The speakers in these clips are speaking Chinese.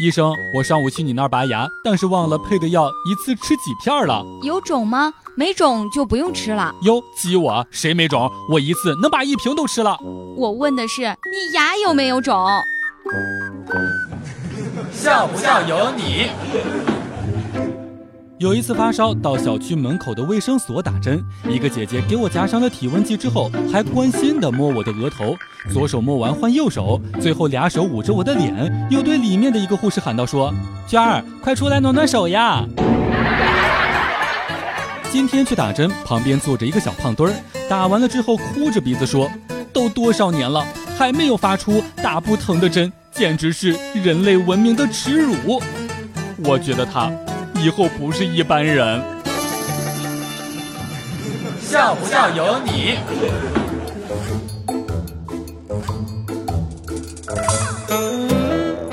医生，我上午去你那儿拔牙，但是忘了配的药一次吃几片了。有种吗？没种就不用吃了。哟，激我？谁没种？我一次能把一瓶都吃了。我问的是你牙有没有肿？像不像有你。有一次发烧，到小区门口的卫生所打针，一个姐姐给我夹上了体温计之后，还关心地摸我的额头，左手摸完换右手，最后俩手捂着我的脸，又对里面的一个护士喊道：“说娟儿，快出来暖暖手呀！”今天去打针，旁边坐着一个小胖墩儿，打完了之后哭着鼻子说：“都多少年了，还没有发出打不疼的针，简直是人类文明的耻辱。”我觉得他。以后不是一般人，笑不笑由你。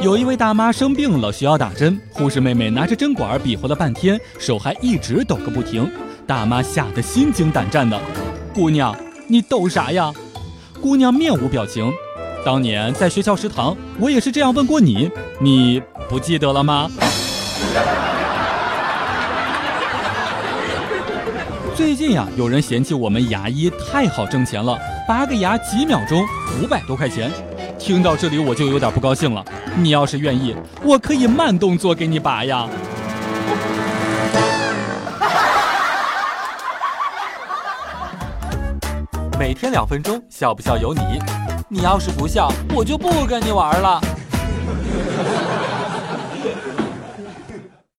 有一位大妈生病了，需要打针，护士妹妹拿着针管比划了半天，手还一直抖个不停。大妈吓得心惊胆战的，姑娘，你抖啥呀？姑娘面无表情。当年在学校食堂，我也是这样问过你，你不记得了吗？最近呀，有人嫌弃我们牙医太好挣钱了，拔个牙几秒钟五百多块钱。听到这里我就有点不高兴了。你要是愿意，我可以慢动作给你拔呀。每天两分钟，笑不笑由你。你要是不笑，我就不跟你玩了。